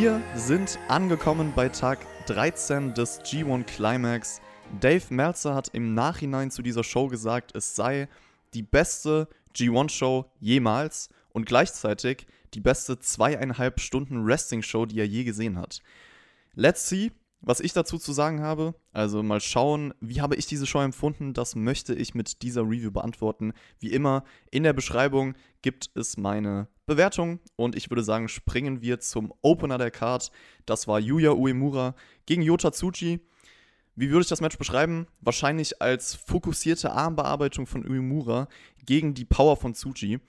Wir sind angekommen bei Tag 13 des G1 Climax. Dave Meltzer hat im Nachhinein zu dieser Show gesagt, es sei die beste G1-Show jemals und gleichzeitig die beste zweieinhalb Stunden Wrestling-Show, die er je gesehen hat. Let's see, was ich dazu zu sagen habe. Also mal schauen, wie habe ich diese Show empfunden. Das möchte ich mit dieser Review beantworten. Wie immer, in der Beschreibung gibt es meine Bewertung und ich würde sagen, springen wir zum Opener der Card. Das war Yuya Uemura gegen Yota Tsuji. Wie würde ich das Match beschreiben? Wahrscheinlich als fokussierte Armbearbeitung von Uemura gegen die Power von Tsuji.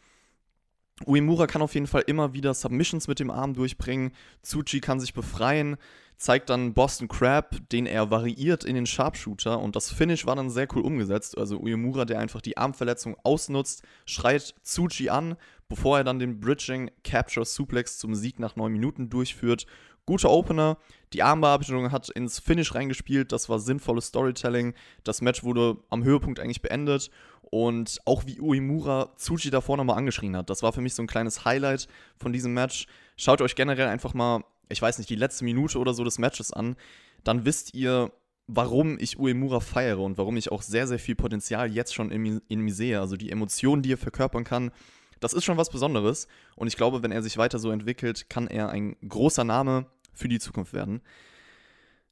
Uemura kann auf jeden Fall immer wieder Submissions mit dem Arm durchbringen. Tsuji kann sich befreien, zeigt dann Boston Crab, den er variiert in den Sharpshooter und das Finish war dann sehr cool umgesetzt. Also Uemura, der einfach die Armverletzung ausnutzt, schreit Tsuji an, bevor er dann den Bridging Capture Suplex zum Sieg nach 9 Minuten durchführt. Guter Opener, die Armbearbeitung hat ins Finish reingespielt, das war sinnvolles Storytelling. Das Match wurde am Höhepunkt eigentlich beendet und auch wie Uemura Tsuji davor nochmal angeschrien hat. Das war für mich so ein kleines Highlight von diesem Match. Schaut euch generell einfach mal ich weiß nicht, die letzte Minute oder so des Matches an, dann wisst ihr, warum ich Uemura feiere und warum ich auch sehr, sehr viel Potenzial jetzt schon in, in mir sehe. Also die Emotionen, die er verkörpern kann, das ist schon was Besonderes. Und ich glaube, wenn er sich weiter so entwickelt, kann er ein großer Name für die Zukunft werden.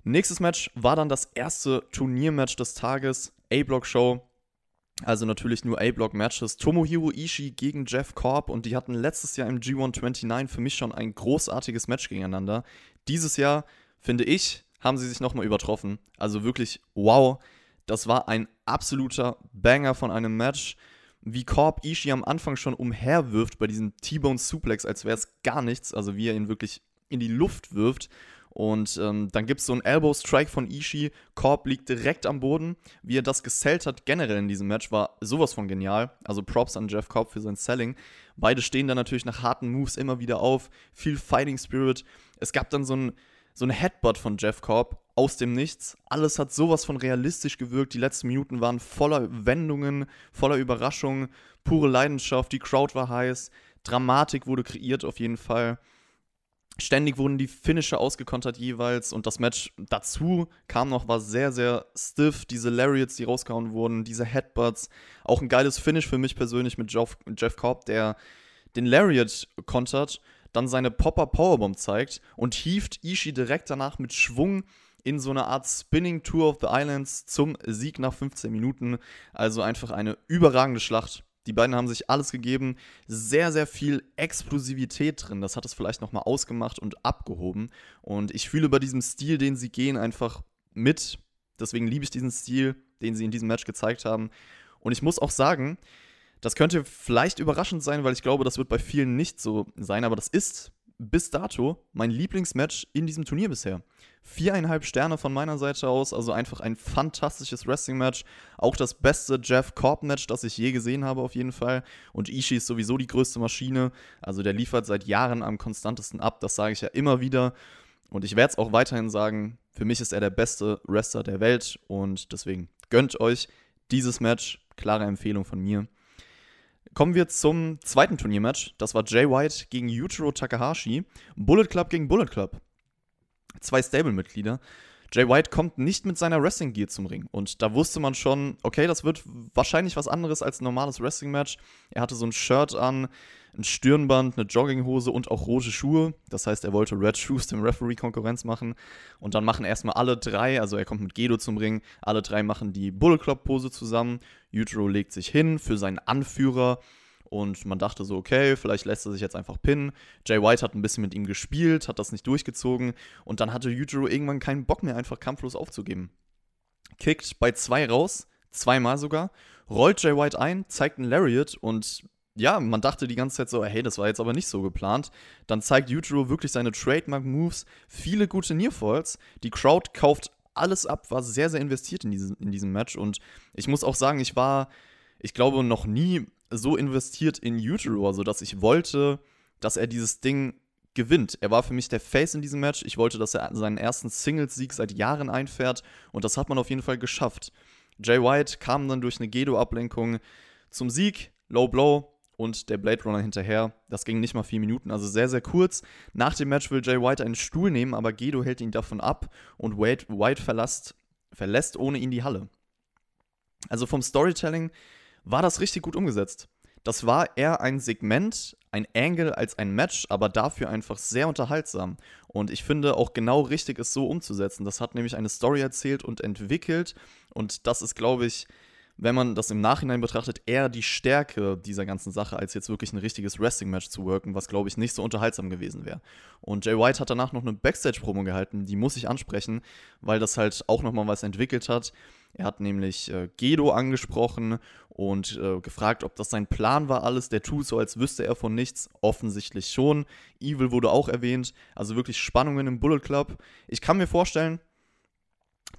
Nächstes Match war dann das erste Turniermatch des Tages, A-Block-Show. Also natürlich nur A-Block-Matches. Tomohiro Ishii gegen Jeff Korb und die hatten letztes Jahr im G129 für mich schon ein großartiges Match gegeneinander. Dieses Jahr, finde ich, haben sie sich nochmal übertroffen. Also wirklich, wow. Das war ein absoluter Banger von einem Match. Wie Korb Ishii am Anfang schon umherwirft bei diesem T-Bone Suplex, als wäre es gar nichts. Also wie er ihn wirklich in die Luft wirft und ähm, dann gibt es so einen Elbow-Strike von Ishii. Korb liegt direkt am Boden. Wie er das gesellt hat, generell in diesem Match, war sowas von genial. Also Props an Jeff Korb für sein Selling. Beide stehen dann natürlich nach harten Moves immer wieder auf. Viel Fighting Spirit. Es gab dann so ein, so ein Headbutt von Jeff Korb aus dem Nichts. Alles hat sowas von realistisch gewirkt. Die letzten Minuten waren voller Wendungen, voller Überraschungen, pure Leidenschaft. Die Crowd war heiß. Dramatik wurde kreiert auf jeden Fall. Ständig wurden die Finisher ausgekontert jeweils und das Match dazu kam noch, war sehr, sehr stiff. Diese Lariats, die rausgehauen wurden, diese Headbutts. Auch ein geiles Finish für mich persönlich mit Jeff, Jeff Cobb, der den Lariat kontert, dann seine Popper Powerbomb zeigt und hieft Ishii direkt danach mit Schwung in so eine Art Spinning Tour of the Islands zum Sieg nach 15 Minuten. Also einfach eine überragende Schlacht. Die beiden haben sich alles gegeben. Sehr, sehr viel Explosivität drin. Das hat es vielleicht nochmal ausgemacht und abgehoben. Und ich fühle bei diesem Stil, den sie gehen, einfach mit. Deswegen liebe ich diesen Stil, den sie in diesem Match gezeigt haben. Und ich muss auch sagen, das könnte vielleicht überraschend sein, weil ich glaube, das wird bei vielen nicht so sein. Aber das ist bis dato mein Lieblingsmatch in diesem Turnier bisher. Viereinhalb Sterne von meiner Seite aus, also einfach ein fantastisches Wrestling-Match. Auch das beste Jeff Cobb-Match, das ich je gesehen habe, auf jeden Fall. Und Ishii ist sowieso die größte Maschine. Also der liefert seit Jahren am konstantesten ab, das sage ich ja immer wieder. Und ich werde es auch weiterhin sagen, für mich ist er der beste Wrestler der Welt und deswegen gönnt euch dieses Match. Klare Empfehlung von mir. Kommen wir zum zweiten Turniermatch. Das war Jay White gegen Yujiro Takahashi. Bullet Club gegen Bullet Club. Zwei Stable-Mitglieder. Jay White kommt nicht mit seiner Wrestling-Gear zum Ring. Und da wusste man schon, okay, das wird wahrscheinlich was anderes als ein normales Wrestling-Match. Er hatte so ein Shirt an, ein Stirnband, eine Jogginghose und auch rote Schuhe. Das heißt, er wollte Red Shoes dem Referee Konkurrenz machen. Und dann machen erstmal alle drei, also er kommt mit Gedo zum Ring, alle drei machen die Bull Club Pose zusammen. Yujiro legt sich hin für seinen Anführer. Und man dachte so, okay, vielleicht lässt er sich jetzt einfach pinnen. Jay White hat ein bisschen mit ihm gespielt, hat das nicht durchgezogen. Und dann hatte Yujiro irgendwann keinen Bock mehr, einfach kampflos aufzugeben. Kickt bei zwei raus, zweimal sogar, rollt Jay White ein, zeigt einen Lariat und ja, man dachte die ganze Zeit so, hey, das war jetzt aber nicht so geplant. Dann zeigt Yujiro wirklich seine Trademark-Moves, viele gute Nearfalls. Die Crowd kauft alles ab, war sehr, sehr investiert in diesem, in diesem Match. Und ich muss auch sagen, ich war, ich glaube, noch nie so investiert in Yujiro, also dass ich wollte, dass er dieses Ding gewinnt. Er war für mich der Face in diesem Match. Ich wollte, dass er seinen ersten Singles-Sieg seit Jahren einfährt. Und das hat man auf jeden Fall geschafft. Jay White kam dann durch eine Gedo-Ablenkung zum Sieg, Low Blow, und der Blade Runner hinterher. Das ging nicht mal vier Minuten, also sehr, sehr kurz. Nach dem Match will Jay White einen Stuhl nehmen, aber Gedo hält ihn davon ab und Wade, White verlässt, verlässt ohne ihn die Halle. Also vom Storytelling war das richtig gut umgesetzt. Das war eher ein Segment, ein Angle als ein Match, aber dafür einfach sehr unterhaltsam. Und ich finde auch genau richtig, es so umzusetzen. Das hat nämlich eine Story erzählt und entwickelt. Und das ist, glaube ich, wenn man das im Nachhinein betrachtet, eher die Stärke dieser ganzen Sache, als jetzt wirklich ein richtiges Wrestling-Match zu worken, was, glaube ich, nicht so unterhaltsam gewesen wäre. Und Jay White hat danach noch eine Backstage-Promo gehalten, die muss ich ansprechen, weil das halt auch nochmal was entwickelt hat. Er hat nämlich äh, Gedo angesprochen und äh, gefragt, ob das sein Plan war, alles. Der tut so, als wüsste er von nichts. Offensichtlich schon. Evil wurde auch erwähnt. Also wirklich Spannungen im Bullet Club. Ich kann mir vorstellen,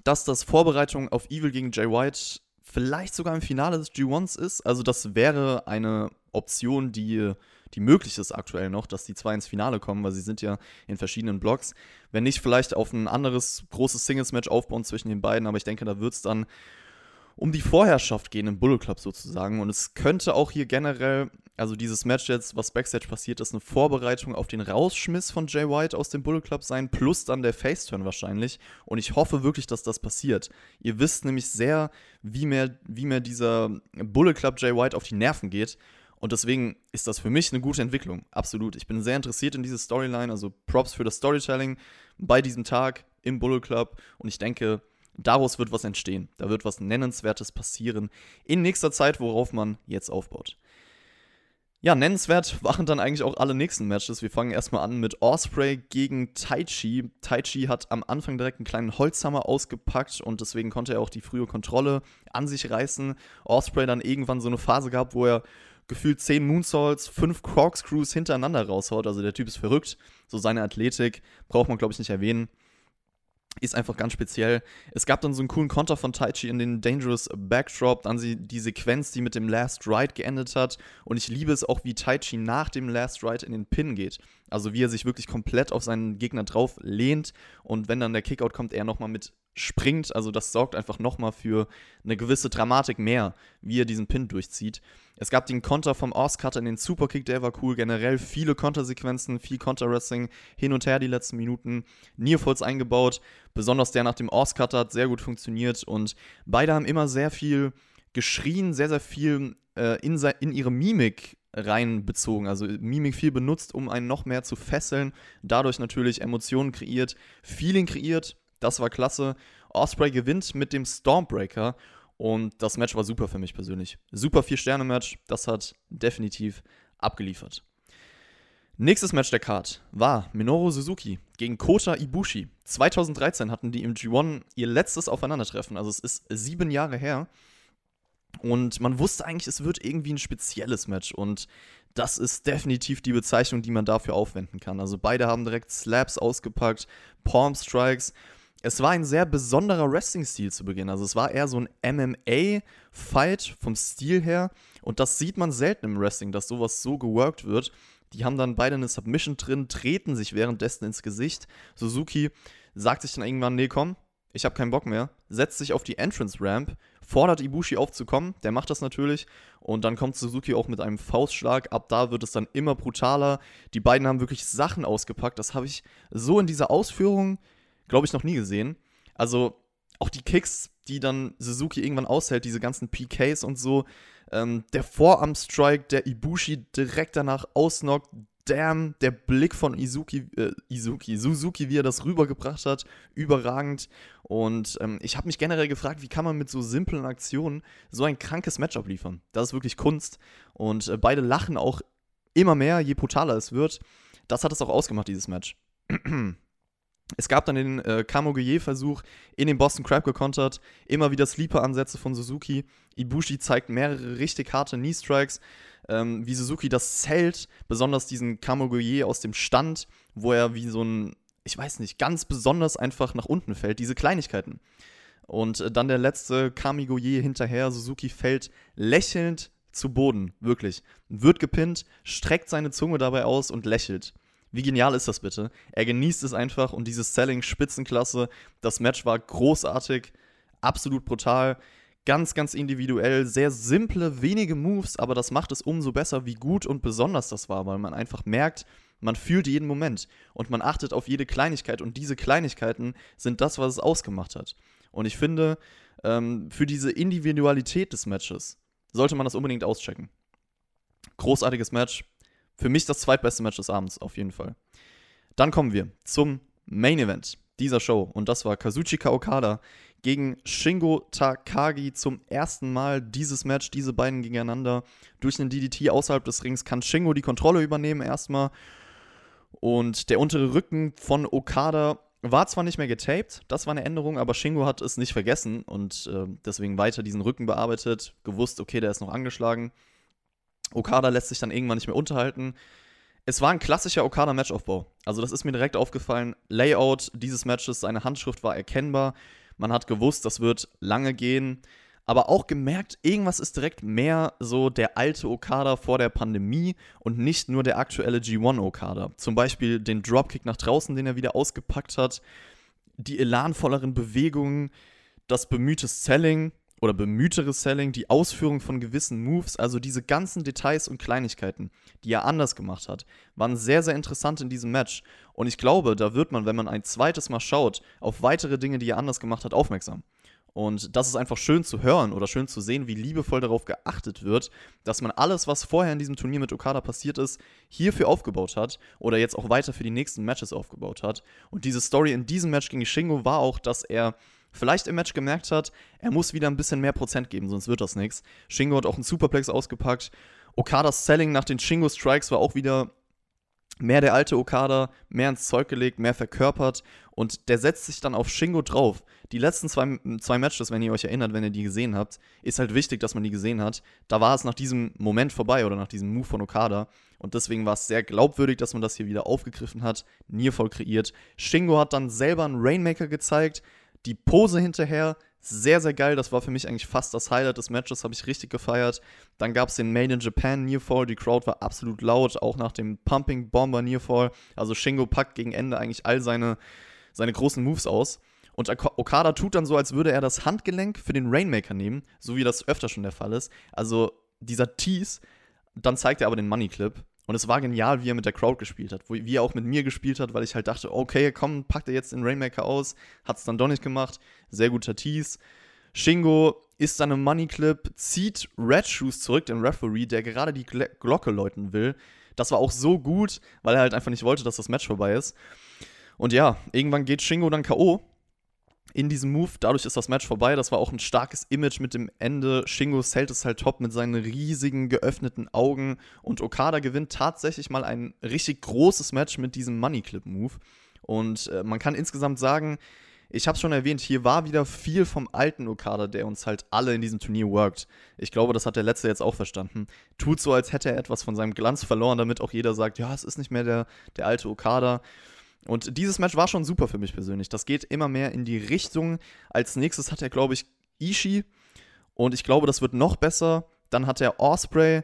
dass das Vorbereitung auf Evil gegen Jay White vielleicht sogar im Finale des G1s ist. Also das wäre eine Option, die, die möglich ist aktuell noch, dass die zwei ins Finale kommen, weil sie sind ja in verschiedenen Blocks. Wenn nicht, vielleicht auf ein anderes großes Singles-Match aufbauen zwischen den beiden, aber ich denke, da wird es dann um die Vorherrschaft gehen im Bullet Club sozusagen. Und es könnte auch hier generell, also dieses Match jetzt, was Backstage passiert ist, eine Vorbereitung auf den Rausschmiss von Jay White aus dem Bullet Club sein, plus dann der Faceturn wahrscheinlich. Und ich hoffe wirklich, dass das passiert. Ihr wisst nämlich sehr, wie mir, wie mir dieser Bullet Club Jay White auf die Nerven geht. Und deswegen ist das für mich eine gute Entwicklung. Absolut. Ich bin sehr interessiert in diese Storyline. Also Props für das Storytelling bei diesem Tag im Bullet Club. Und ich denke, Daraus wird was entstehen. Da wird was Nennenswertes passieren in nächster Zeit, worauf man jetzt aufbaut. Ja, nennenswert waren dann eigentlich auch alle nächsten Matches. Wir fangen erstmal an mit Osprey gegen Taichi. Taichi hat am Anfang direkt einen kleinen Holzhammer ausgepackt und deswegen konnte er auch die frühe Kontrolle an sich reißen. Osprey dann irgendwann so eine Phase gehabt, wo er gefühlt 10 Moonsaults, 5 Corkscrews hintereinander raushaut. Also der Typ ist verrückt. So seine Athletik braucht man, glaube ich, nicht erwähnen ist einfach ganz speziell. Es gab dann so einen coolen Konter von Taichi in den Dangerous Backdrop, dann die Sequenz, die mit dem Last Ride geendet hat. Und ich liebe es auch, wie Taichi nach dem Last Ride in den Pin geht. Also wie er sich wirklich komplett auf seinen Gegner drauf lehnt und wenn dann der Kickout kommt, er nochmal mit springt. Also das sorgt einfach nochmal für eine gewisse Dramatik mehr, wie er diesen Pin durchzieht. Es gab den Konter vom Oscutter in den Superkick, der war cool. Generell viele Kontersequenzen, viel Konterwrestling hin und her die letzten Minuten. Nearfalls eingebaut. Besonders der nach dem Oscutter hat sehr gut funktioniert und beide haben immer sehr viel geschrien, sehr, sehr viel äh, in, in ihre Mimik reinbezogen. Also Mimik viel benutzt, um einen noch mehr zu fesseln. Dadurch natürlich Emotionen kreiert, Feeling kreiert das war klasse. Osprey gewinnt mit dem Stormbreaker und das Match war super für mich persönlich. Super Vier-Sterne-Match, das hat definitiv abgeliefert. Nächstes Match der Card war Minoru Suzuki gegen Kota Ibushi. 2013 hatten die im G1 ihr letztes Aufeinandertreffen, also es ist sieben Jahre her. Und man wusste eigentlich, es wird irgendwie ein spezielles Match. Und das ist definitiv die Bezeichnung, die man dafür aufwenden kann. Also beide haben direkt Slaps ausgepackt, Palm Strikes es war ein sehr besonderer Wrestling-Stil zu Beginn. Also es war eher so ein MMA-Fight vom Stil her. Und das sieht man selten im Wrestling, dass sowas so geworkt wird. Die haben dann beide eine Submission drin, treten sich währenddessen ins Gesicht. Suzuki sagt sich dann irgendwann, nee, komm, ich habe keinen Bock mehr, setzt sich auf die Entrance-Ramp, fordert Ibushi aufzukommen, der macht das natürlich und dann kommt Suzuki auch mit einem Faustschlag, ab da wird es dann immer brutaler. Die beiden haben wirklich Sachen ausgepackt, das habe ich so in dieser Ausführung glaube ich, noch nie gesehen. Also auch die Kicks, die dann Suzuki irgendwann aushält, diese ganzen PKs und so. Ähm, der Vorarm-Strike, der Ibushi direkt danach ausnockt. Damn, der Blick von Izuki, äh, Izuki, Suzuki, wie er das rübergebracht hat, überragend. Und ähm, ich habe mich generell gefragt, wie kann man mit so simplen Aktionen so ein krankes Matchup liefern? Das ist wirklich Kunst. Und äh, beide lachen auch immer mehr, je brutaler es wird. Das hat es auch ausgemacht, dieses Match. Es gab dann den äh, Kamoguye-Versuch in den Boston Crab gekontert, immer wieder Sleeper-Ansätze von Suzuki. Ibushi zeigt mehrere richtig harte Knee-Strikes, ähm, wie Suzuki das zählt, besonders diesen Kamoguye aus dem Stand, wo er wie so ein, ich weiß nicht, ganz besonders einfach nach unten fällt, diese Kleinigkeiten. Und äh, dann der letzte Kamigoye hinterher, Suzuki fällt lächelnd zu Boden, wirklich. Wird gepinnt, streckt seine Zunge dabei aus und lächelt. Wie genial ist das bitte? Er genießt es einfach und dieses Selling Spitzenklasse. Das Match war großartig, absolut brutal. ganz, ganz individuell, sehr simple, wenige Moves, aber das macht es umso besser, wie gut und besonders das war, weil man einfach merkt, man fühlt jeden Moment und man achtet auf jede Kleinigkeit und diese Kleinigkeiten sind das, was es ausgemacht hat. Und ich finde, ähm, für diese Individualität des Matches sollte man das unbedingt auschecken. Großartiges Match. Für mich das zweitbeste Match des Abends, auf jeden Fall. Dann kommen wir zum Main Event dieser Show und das war Kazuchika Okada gegen Shingo Takagi zum ersten Mal dieses Match, diese beiden gegeneinander. Durch einen DDT außerhalb des Rings kann Shingo die Kontrolle übernehmen erstmal. Und der untere Rücken von Okada war zwar nicht mehr getaped, das war eine Änderung, aber Shingo hat es nicht vergessen und äh, deswegen weiter diesen Rücken bearbeitet, gewusst, okay, der ist noch angeschlagen. Okada lässt sich dann irgendwann nicht mehr unterhalten. Es war ein klassischer Okada-Matchaufbau. Also, das ist mir direkt aufgefallen. Layout dieses Matches, seine Handschrift war erkennbar. Man hat gewusst, das wird lange gehen. Aber auch gemerkt, irgendwas ist direkt mehr so der alte Okada vor der Pandemie und nicht nur der aktuelle G1 Okada. Zum Beispiel den Dropkick nach draußen, den er wieder ausgepackt hat, die elanvolleren Bewegungen, das bemühte Selling, oder bemühteres Selling, die Ausführung von gewissen Moves, also diese ganzen Details und Kleinigkeiten, die er anders gemacht hat, waren sehr, sehr interessant in diesem Match. Und ich glaube, da wird man, wenn man ein zweites Mal schaut, auf weitere Dinge, die er anders gemacht hat, aufmerksam. Und das ist einfach schön zu hören oder schön zu sehen, wie liebevoll darauf geachtet wird, dass man alles, was vorher in diesem Turnier mit Okada passiert ist, hierfür aufgebaut hat oder jetzt auch weiter für die nächsten Matches aufgebaut hat. Und diese Story in diesem Match gegen Shingo war auch, dass er vielleicht im Match gemerkt hat, er muss wieder ein bisschen mehr Prozent geben, sonst wird das nichts. Shingo hat auch einen Superplex ausgepackt. Okadas Selling nach den Shingo Strikes war auch wieder mehr der alte Okada, mehr ins Zeug gelegt, mehr verkörpert und der setzt sich dann auf Shingo drauf. Die letzten zwei, zwei Matches, wenn ihr euch erinnert, wenn ihr die gesehen habt, ist halt wichtig, dass man die gesehen hat. Da war es nach diesem Moment vorbei oder nach diesem Move von Okada und deswegen war es sehr glaubwürdig, dass man das hier wieder aufgegriffen hat, Niervoll kreiert. Shingo hat dann selber einen Rainmaker gezeigt, die Pose hinterher, sehr, sehr geil. Das war für mich eigentlich fast das Highlight des Matches, habe ich richtig gefeiert. Dann gab es den Made in Japan Nearfall. Die Crowd war absolut laut, auch nach dem Pumping Bomber Nearfall. Also Shingo packt gegen Ende eigentlich all seine, seine großen Moves aus. Und Okada tut dann so, als würde er das Handgelenk für den Rainmaker nehmen, so wie das öfter schon der Fall ist. Also dieser Tease, dann zeigt er aber den Money Clip. Und es war genial, wie er mit der Crowd gespielt hat, wie er auch mit mir gespielt hat, weil ich halt dachte, okay, komm, packt er jetzt den Rainmaker aus, hat es dann doch nicht gemacht. Sehr guter Tease. Shingo ist dann im Money Clip, zieht Red Shoes zurück, den Referee, der gerade die Glocke läuten will. Das war auch so gut, weil er halt einfach nicht wollte, dass das Match vorbei ist. Und ja, irgendwann geht Shingo dann K.O in diesem Move. Dadurch ist das Match vorbei. Das war auch ein starkes Image mit dem Ende. Shingo hält es halt top mit seinen riesigen geöffneten Augen. Und Okada gewinnt tatsächlich mal ein richtig großes Match mit diesem Money Clip Move. Und äh, man kann insgesamt sagen, ich habe es schon erwähnt, hier war wieder viel vom alten Okada, der uns halt alle in diesem Turnier worked. Ich glaube, das hat der Letzte jetzt auch verstanden. Tut so, als hätte er etwas von seinem Glanz verloren, damit auch jeder sagt, ja, es ist nicht mehr der, der alte Okada. Und dieses Match war schon super für mich persönlich. Das geht immer mehr in die Richtung. Als nächstes hat er, glaube ich, Ishii. Und ich glaube, das wird noch besser. Dann hat er Osprey.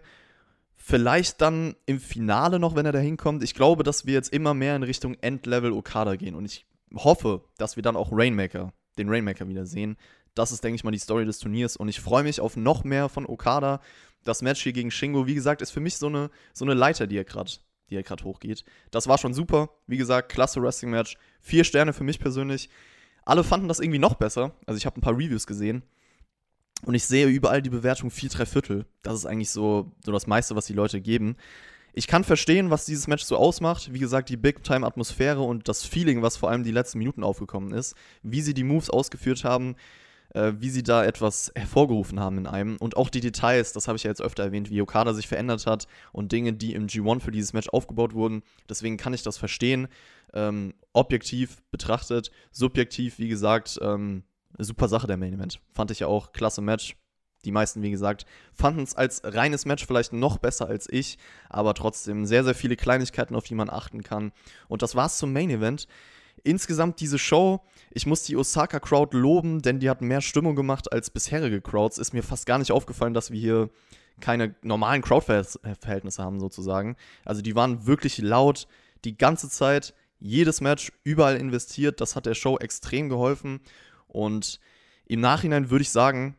Vielleicht dann im Finale noch, wenn er da hinkommt. Ich glaube, dass wir jetzt immer mehr in Richtung Endlevel Okada gehen. Und ich hoffe, dass wir dann auch Rainmaker, den Rainmaker wieder sehen. Das ist, denke ich mal, die Story des Turniers. Und ich freue mich auf noch mehr von Okada. Das Match hier gegen Shingo, wie gesagt, ist für mich so eine, so eine Leiter, die er gerade die ja gerade hochgeht. Das war schon super. Wie gesagt, klasse Wrestling-Match. Vier Sterne für mich persönlich. Alle fanden das irgendwie noch besser. Also ich habe ein paar Reviews gesehen. Und ich sehe überall die Bewertung 4, 3 Viertel. Das ist eigentlich so, so das meiste, was die Leute geben. Ich kann verstehen, was dieses Match so ausmacht. Wie gesagt, die Big-Time-Atmosphäre und das Feeling, was vor allem die letzten Minuten aufgekommen ist. Wie sie die Moves ausgeführt haben äh, wie sie da etwas hervorgerufen haben in einem. Und auch die Details, das habe ich ja jetzt öfter erwähnt, wie Okada sich verändert hat und Dinge, die im G1 für dieses Match aufgebaut wurden. Deswegen kann ich das verstehen. Ähm, objektiv betrachtet, subjektiv, wie gesagt, ähm, super Sache der Main Event. Fand ich ja auch klasse Match. Die meisten, wie gesagt, fanden es als reines Match vielleicht noch besser als ich, aber trotzdem sehr, sehr viele Kleinigkeiten, auf die man achten kann. Und das war's zum Main Event. Insgesamt diese Show, ich muss die Osaka-Crowd loben, denn die hat mehr Stimmung gemacht als bisherige Crowds. Ist mir fast gar nicht aufgefallen, dass wir hier keine normalen Crowd-Verhältnisse haben, sozusagen. Also die waren wirklich laut die ganze Zeit, jedes Match überall investiert. Das hat der Show extrem geholfen. Und im Nachhinein würde ich sagen,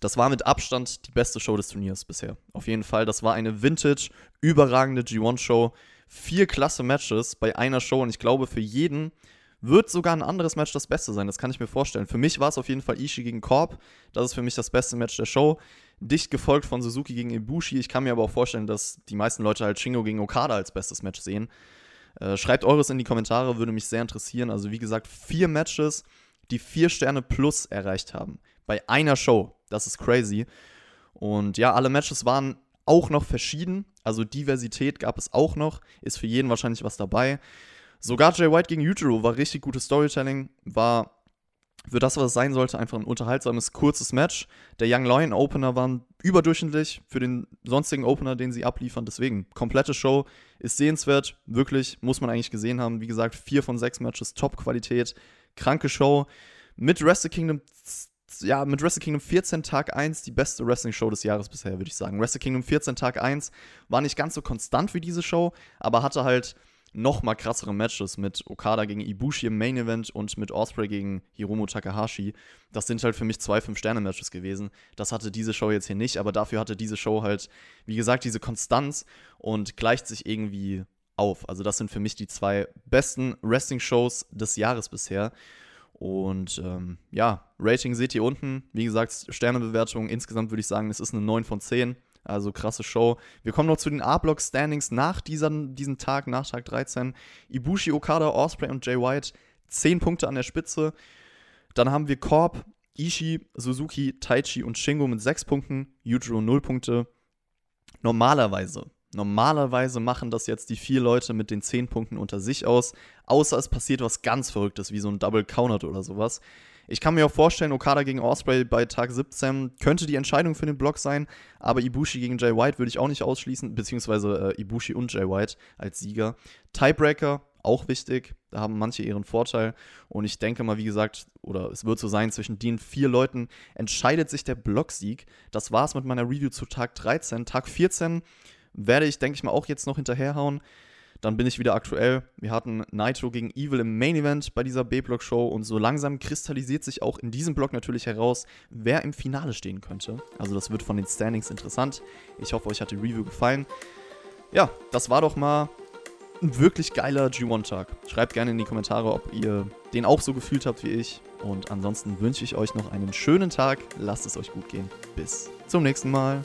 das war mit Abstand die beste Show des Turniers bisher. Auf jeden Fall, das war eine vintage, überragende G1-Show. Vier klasse Matches bei einer Show und ich glaube, für jeden wird sogar ein anderes Match das Beste sein. Das kann ich mir vorstellen. Für mich war es auf jeden Fall Ishii gegen Korb. Das ist für mich das beste Match der Show. Dicht gefolgt von Suzuki gegen Ibushi. Ich kann mir aber auch vorstellen, dass die meisten Leute halt Shingo gegen Okada als bestes Match sehen. Äh, schreibt eures in die Kommentare, würde mich sehr interessieren. Also wie gesagt, vier Matches, die vier Sterne plus erreicht haben. Bei einer Show. Das ist crazy. Und ja, alle Matches waren auch noch verschieden. Also Diversität gab es auch noch. Ist für jeden wahrscheinlich was dabei. Sogar Jay White gegen Yujiro war richtig gutes Storytelling. War für das, was es sein sollte, einfach ein unterhaltsames, kurzes Match. Der Young Lion Opener war überdurchschnittlich für den sonstigen Opener, den sie abliefern. Deswegen, komplette Show ist sehenswert. Wirklich, muss man eigentlich gesehen haben. Wie gesagt, vier von sechs Matches, Top-Qualität. Kranke Show. Mit Wrestle Kingdom ja, mit Wrestle Kingdom 14 Tag 1 die beste Wrestling-Show des Jahres bisher, würde ich sagen. Wrestle Kingdom 14 Tag 1 war nicht ganz so konstant wie diese Show, aber hatte halt noch mal krassere Matches mit Okada gegen Ibushi im Main Event und mit Osprey gegen Hiromu Takahashi. Das sind halt für mich zwei Fünf-Sterne-Matches gewesen. Das hatte diese Show jetzt hier nicht, aber dafür hatte diese Show halt, wie gesagt, diese Konstanz und gleicht sich irgendwie auf. Also das sind für mich die zwei besten Wrestling-Shows des Jahres bisher. Und ähm, ja, Rating seht ihr unten. Wie gesagt, Sternebewertung insgesamt würde ich sagen, es ist eine 9 von 10. Also krasse Show. Wir kommen noch zu den A-Block-Standings nach dieser, diesem Tag, nach Tag 13. Ibushi, Okada, Osprey und Jay White 10 Punkte an der Spitze. Dann haben wir Korb, Ishii, Suzuki, Taichi und Shingo mit 6 Punkten, Yujiro 0 Punkte. Normalerweise, normalerweise machen das jetzt die vier Leute mit den 10 Punkten unter sich aus, außer es passiert was ganz Verrücktes, wie so ein Double Counter oder sowas. Ich kann mir auch vorstellen, Okada gegen Osprey bei Tag 17 könnte die Entscheidung für den Block sein, aber Ibushi gegen Jay White würde ich auch nicht ausschließen, beziehungsweise äh, Ibushi und Jay White als Sieger. Tiebreaker, auch wichtig, da haben manche ihren Vorteil und ich denke mal, wie gesagt, oder es wird so sein, zwischen den vier Leuten entscheidet sich der Blocksieg. Das war's mit meiner Review zu Tag 13. Tag 14 werde ich, denke ich mal, auch jetzt noch hinterherhauen. Dann bin ich wieder aktuell. Wir hatten Nitro gegen Evil im Main Event bei dieser B-Block-Show und so langsam kristallisiert sich auch in diesem Block natürlich heraus, wer im Finale stehen könnte. Also das wird von den Standings interessant. Ich hoffe, euch hat die Review gefallen. Ja, das war doch mal ein wirklich geiler G1-Tag. Schreibt gerne in die Kommentare, ob ihr den auch so gefühlt habt wie ich. Und ansonsten wünsche ich euch noch einen schönen Tag. Lasst es euch gut gehen. Bis zum nächsten Mal.